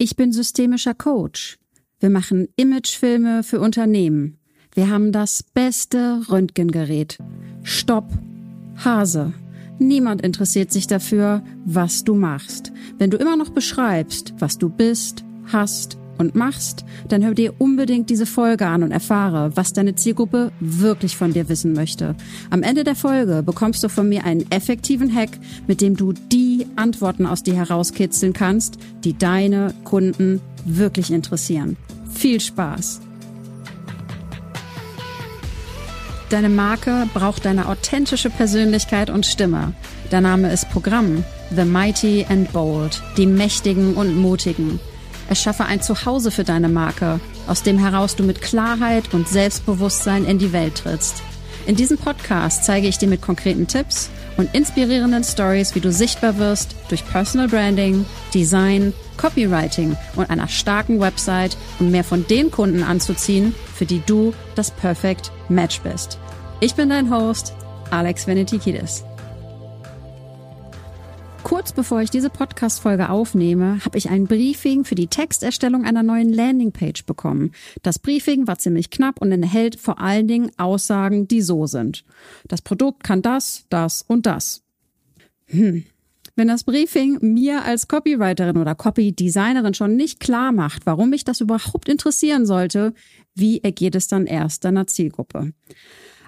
Ich bin systemischer Coach. Wir machen Imagefilme für Unternehmen. Wir haben das beste Röntgengerät. Stopp. Hase. Niemand interessiert sich dafür, was du machst. Wenn du immer noch beschreibst, was du bist, hast und machst, dann hör dir unbedingt diese Folge an und erfahre, was deine Zielgruppe wirklich von dir wissen möchte. Am Ende der Folge bekommst du von mir einen effektiven Hack, mit dem du die Antworten aus dir herauskitzeln kannst, die deine Kunden wirklich interessieren. Viel Spaß! Deine Marke braucht deine authentische Persönlichkeit und Stimme. Der Name ist Programm. The Mighty and Bold. Die Mächtigen und Mutigen. Erschaffe ein Zuhause für deine Marke, aus dem heraus du mit Klarheit und Selbstbewusstsein in die Welt trittst. In diesem Podcast zeige ich dir mit konkreten Tipps und inspirierenden Stories, wie du sichtbar wirst durch Personal Branding, Design, Copywriting und einer starken Website, um mehr von den Kunden anzuziehen, für die du das Perfect Match bist. Ich bin dein Host, Alex Venetikidis. Kurz bevor ich diese Podcast-Folge aufnehme, habe ich ein Briefing für die Texterstellung einer neuen Landingpage bekommen. Das Briefing war ziemlich knapp und enthält vor allen Dingen Aussagen, die so sind. Das Produkt kann das, das und das. Hm. Wenn das Briefing mir als Copywriterin oder Copy-Designerin schon nicht klar macht, warum mich das überhaupt interessieren sollte, wie ergeht es dann erst deiner Zielgruppe?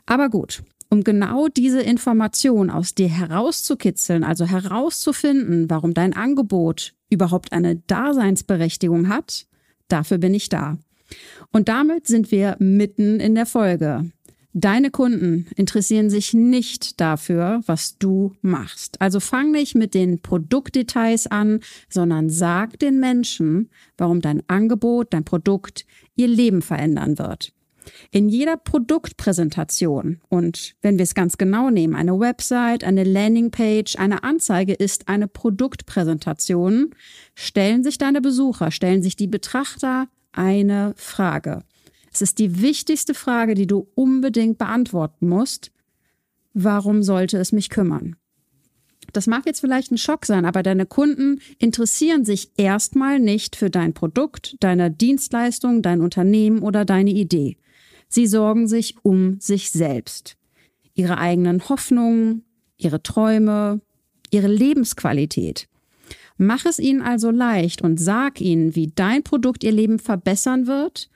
Aber gut, um genau diese Information aus dir herauszukitzeln, also herauszufinden, warum dein Angebot überhaupt eine Daseinsberechtigung hat, dafür bin ich da. Und damit sind wir mitten in der Folge. Deine Kunden interessieren sich nicht dafür, was du machst. Also fang nicht mit den Produktdetails an, sondern sag den Menschen, warum dein Angebot, dein Produkt ihr Leben verändern wird. In jeder Produktpräsentation und wenn wir es ganz genau nehmen, eine Website, eine Landingpage, eine Anzeige ist eine Produktpräsentation, stellen sich deine Besucher, stellen sich die Betrachter eine Frage. Es ist die wichtigste Frage, die du unbedingt beantworten musst. Warum sollte es mich kümmern? Das mag jetzt vielleicht ein Schock sein, aber deine Kunden interessieren sich erstmal nicht für dein Produkt, deine Dienstleistung, dein Unternehmen oder deine Idee. Sie sorgen sich um sich selbst. Ihre eigenen Hoffnungen, ihre Träume, ihre Lebensqualität. Mach es ihnen also leicht und sag ihnen, wie dein Produkt ihr Leben verbessern wird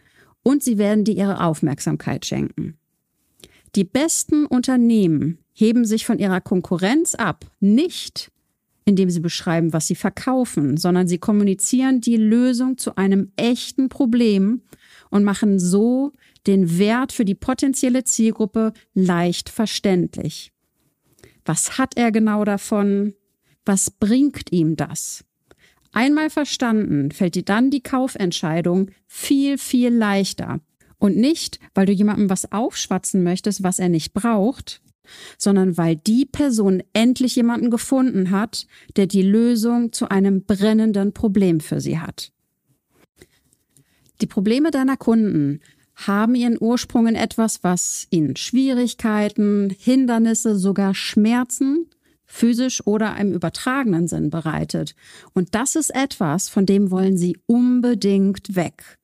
und sie werden dir ihre Aufmerksamkeit schenken. Die besten Unternehmen heben sich von ihrer Konkurrenz ab, nicht indem sie beschreiben, was sie verkaufen, sondern sie kommunizieren die Lösung zu einem echten Problem und machen so den Wert für die potenzielle Zielgruppe leicht verständlich. Was hat er genau davon? Was bringt ihm das? Einmal verstanden, fällt dir dann die Kaufentscheidung viel, viel leichter. Und nicht, weil du jemandem was aufschwatzen möchtest, was er nicht braucht, sondern weil die Person endlich jemanden gefunden hat, der die Lösung zu einem brennenden Problem für sie hat. Die Probleme deiner Kunden haben ihren Ursprung in etwas, was ihnen Schwierigkeiten, Hindernisse, sogar Schmerzen physisch oder im übertragenen Sinn bereitet. Und das ist etwas, von dem wollen sie unbedingt weg.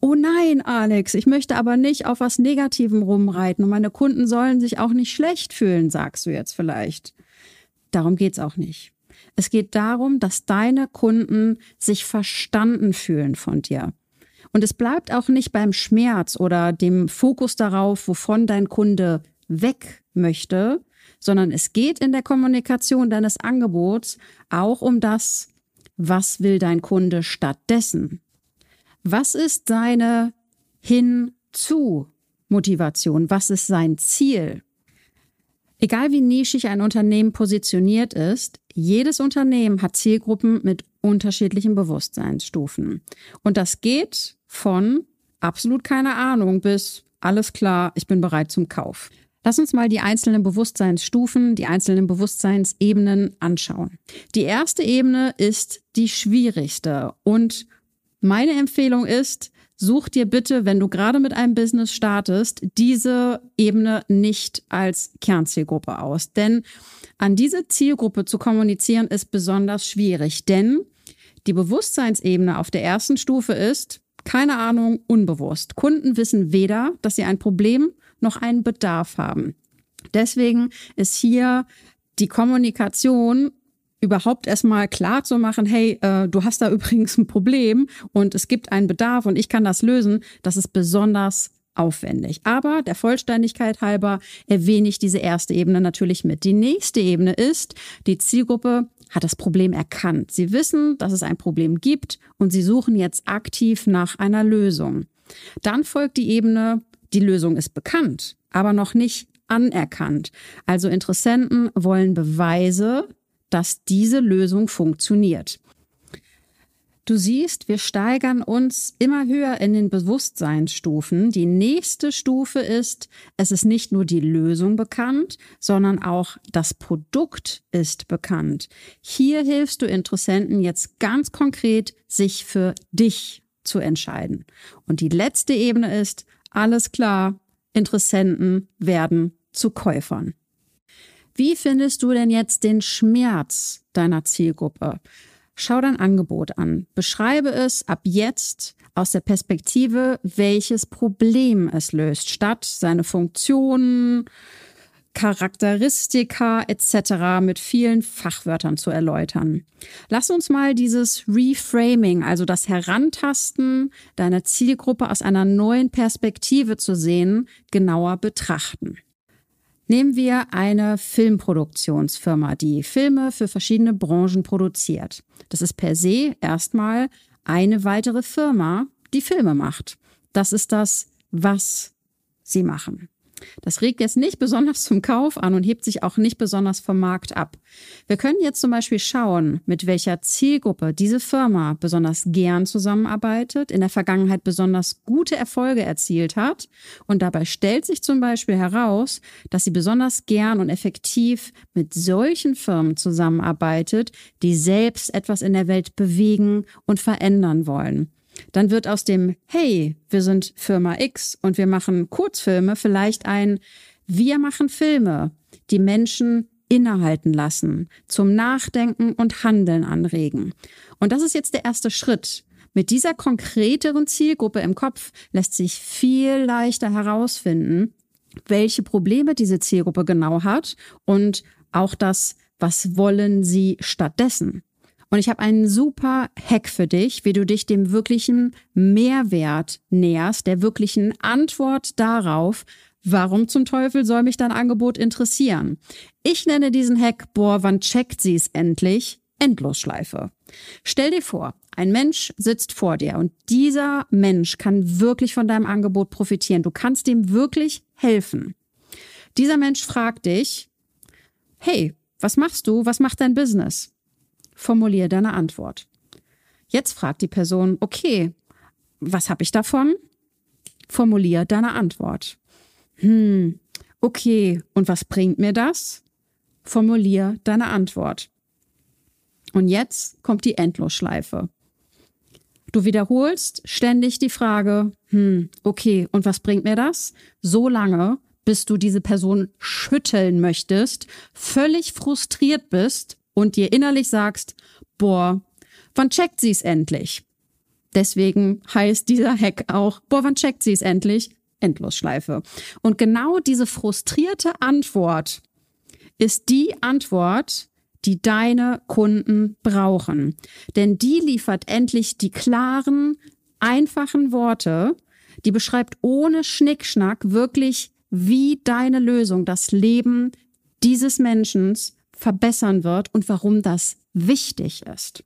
Oh nein, Alex, ich möchte aber nicht auf was Negativem rumreiten und meine Kunden sollen sich auch nicht schlecht fühlen, sagst du jetzt vielleicht. Darum geht's auch nicht. Es geht darum, dass deine Kunden sich verstanden fühlen von dir. Und es bleibt auch nicht beim Schmerz oder dem Fokus darauf, wovon dein Kunde weg möchte, sondern es geht in der Kommunikation deines Angebots auch um das, was will dein Kunde stattdessen? Was ist seine hinzu Motivation? Was ist sein Ziel? Egal wie nischig ein Unternehmen positioniert ist, jedes Unternehmen hat Zielgruppen mit unterschiedlichen Bewusstseinsstufen. Und das geht von absolut keine Ahnung bis alles klar, ich bin bereit zum Kauf. Lass uns mal die einzelnen Bewusstseinsstufen, die einzelnen Bewusstseinsebenen anschauen. Die erste Ebene ist die schwierigste und meine Empfehlung ist, such dir bitte, wenn du gerade mit einem Business startest, diese Ebene nicht als Kernzielgruppe aus. Denn an diese Zielgruppe zu kommunizieren ist besonders schwierig, denn Die Bewusstseinsebene auf der ersten Stufe ist, keine Ahnung, unbewusst. Kunden wissen weder, dass sie ein Problem noch einen Bedarf haben. Deswegen ist hier die Kommunikation überhaupt erstmal klar zu machen, hey, äh, du hast da übrigens ein Problem und es gibt einen Bedarf und ich kann das lösen, das ist besonders aufwendig. Aber der Vollständigkeit halber erwähne ich diese erste Ebene natürlich mit. Die nächste Ebene ist, die Zielgruppe hat das Problem erkannt. Sie wissen, dass es ein Problem gibt und sie suchen jetzt aktiv nach einer Lösung. Dann folgt die Ebene, die Lösung ist bekannt, aber noch nicht anerkannt. Also Interessenten wollen Beweise, dass diese Lösung funktioniert. Du siehst, wir steigern uns immer höher in den Bewusstseinsstufen. Die nächste Stufe ist, es ist nicht nur die Lösung bekannt, sondern auch das Produkt ist bekannt. Hier hilfst du Interessenten jetzt ganz konkret, sich für dich zu entscheiden. Und die letzte Ebene ist, alles klar, Interessenten werden zu Käufern. Wie findest du denn jetzt den Schmerz deiner Zielgruppe? Schau dein Angebot an. Beschreibe es ab jetzt aus der Perspektive, welches Problem es löst, statt seine Funktionen, Charakteristika etc. mit vielen Fachwörtern zu erläutern. Lass uns mal dieses Reframing, also das Herantasten deiner Zielgruppe aus einer neuen Perspektive zu sehen, genauer betrachten. Nehmen wir eine Filmproduktionsfirma, die Filme für verschiedene Branchen produziert. Das ist per se erstmal eine weitere Firma, die Filme macht. Das ist das, was sie machen. Das regt jetzt nicht besonders zum Kauf an und hebt sich auch nicht besonders vom Markt ab. Wir können jetzt zum Beispiel schauen, mit welcher Zielgruppe diese Firma besonders gern zusammenarbeitet, in der Vergangenheit besonders gute Erfolge erzielt hat. Und dabei stellt sich zum Beispiel heraus, dass sie besonders gern und effektiv mit solchen Firmen zusammenarbeitet, die selbst etwas in der Welt bewegen und verändern wollen. Dann wird aus dem Hey, wir sind Firma X und wir machen Kurzfilme vielleicht ein Wir machen Filme, die Menschen innehalten lassen, zum Nachdenken und Handeln anregen. Und das ist jetzt der erste Schritt. Mit dieser konkreteren Zielgruppe im Kopf lässt sich viel leichter herausfinden, welche Probleme diese Zielgruppe genau hat und auch das, was wollen sie stattdessen. Und ich habe einen super Hack für dich, wie du dich dem wirklichen Mehrwert näherst, der wirklichen Antwort darauf, warum zum Teufel soll mich dein Angebot interessieren. Ich nenne diesen Hack, boah, wann checkt sie es endlich? Endlosschleife. Stell dir vor, ein Mensch sitzt vor dir und dieser Mensch kann wirklich von deinem Angebot profitieren. Du kannst ihm wirklich helfen. Dieser Mensch fragt dich, hey, was machst du? Was macht dein Business? Formulier deine Antwort. Jetzt fragt die Person, okay, was habe ich davon? Formulier deine Antwort. Hm, okay, und was bringt mir das? Formulier deine Antwort. Und jetzt kommt die Endlosschleife. Du wiederholst ständig die Frage, hm, okay, und was bringt mir das? So lange, bis du diese Person schütteln möchtest, völlig frustriert bist und dir innerlich sagst, boah, wann checkt sie es endlich? Deswegen heißt dieser Hack auch, boah, wann checkt sie es endlich? Endlosschleife. Und genau diese frustrierte Antwort ist die Antwort, die deine Kunden brauchen. Denn die liefert endlich die klaren, einfachen Worte, die beschreibt ohne Schnickschnack wirklich, wie deine Lösung das Leben dieses Menschen verbessern wird und warum das wichtig ist.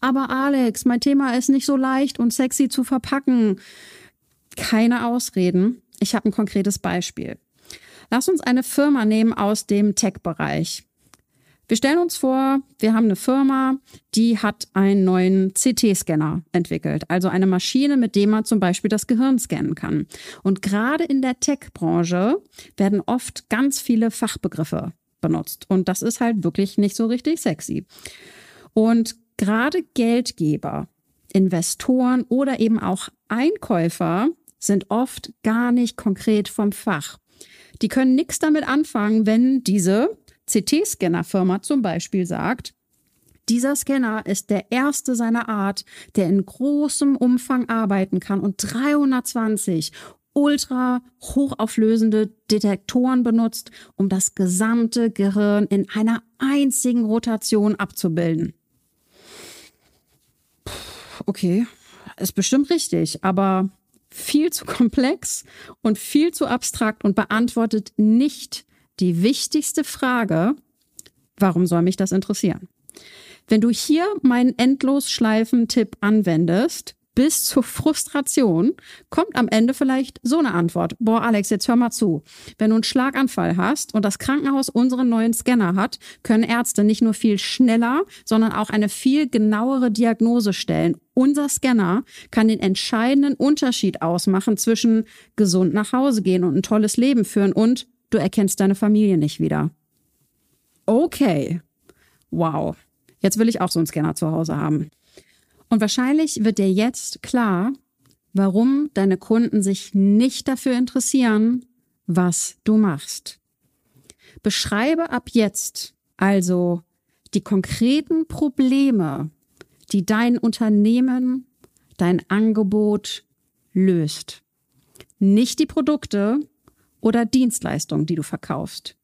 Aber Alex, mein Thema ist nicht so leicht und sexy zu verpacken. Keine Ausreden. Ich habe ein konkretes Beispiel. Lass uns eine Firma nehmen aus dem Tech-Bereich. Wir stellen uns vor, wir haben eine Firma, die hat einen neuen CT-Scanner entwickelt, also eine Maschine, mit dem man zum Beispiel das Gehirn scannen kann. Und gerade in der Tech-Branche werden oft ganz viele Fachbegriffe benutzt. Und das ist halt wirklich nicht so richtig sexy. Und gerade Geldgeber, Investoren oder eben auch Einkäufer sind oft gar nicht konkret vom Fach. Die können nichts damit anfangen, wenn diese CT-Scanner-Firma zum Beispiel sagt, Dieser Scanner ist der erste seiner Art, der in großem Umfang arbeiten kann und 320 ultra hochauflösende Detektoren benutzt, um das gesamte Gehirn in einer einzigen Rotation abzubilden. Okay, ist bestimmt richtig, aber viel zu komplex und viel zu abstrakt und beantwortet nicht die wichtigste Frage, warum soll mich das interessieren? Wenn du hier meinen Endlosschleifen-Tipp anwendest, bis zur Frustration, kommt am Ende vielleicht so eine Antwort. Boah, Alex, jetzt hör mal zu. Wenn du einen Schlaganfall hast und das Krankenhaus unseren neuen Scanner hat, können Ärzte nicht nur viel schneller, sondern auch eine viel genauere Diagnose stellen. Unser Scanner kann den entscheidenden Unterschied ausmachen zwischen gesund nach Hause gehen und ein tolles Leben führen und du erkennst deine Familie nicht wieder. Okay. Wow. Jetzt will ich auch so einen Scanner zu Hause haben. Und wahrscheinlich wird dir jetzt klar, warum deine Kunden sich nicht dafür interessieren, was du machst. Beschreibe ab jetzt also die konkreten Probleme, die dein Unternehmen, dein Angebot löst. Nicht die Produkte oder Dienstleistungen, die du verkaufst.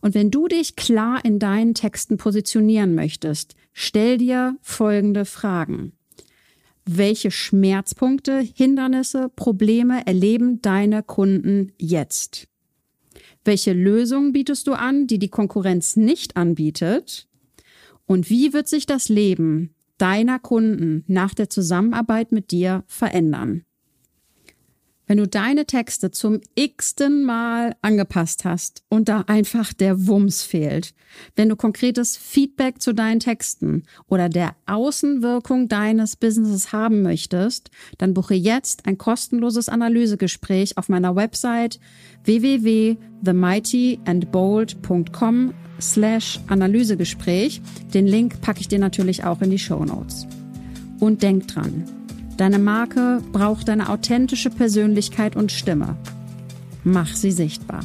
Und wenn du dich klar in deinen Texten positionieren möchtest, stell dir folgende Fragen. Welche Schmerzpunkte, Hindernisse, Probleme erleben deine Kunden jetzt? Welche Lösungen bietest du an, die die Konkurrenz nicht anbietet? Und wie wird sich das Leben deiner Kunden nach der Zusammenarbeit mit dir verändern? Wenn du deine Texte zum x-ten Mal angepasst hast und da einfach der Wumms fehlt, wenn du konkretes Feedback zu deinen Texten oder der Außenwirkung deines Businesses haben möchtest, dann buche jetzt ein kostenloses Analysegespräch auf meiner Website www.themightyandbold.com slash Analysegespräch. Den Link packe ich dir natürlich auch in die Show Notes. Und denk dran, Deine Marke braucht eine authentische Persönlichkeit und Stimme. Mach sie sichtbar.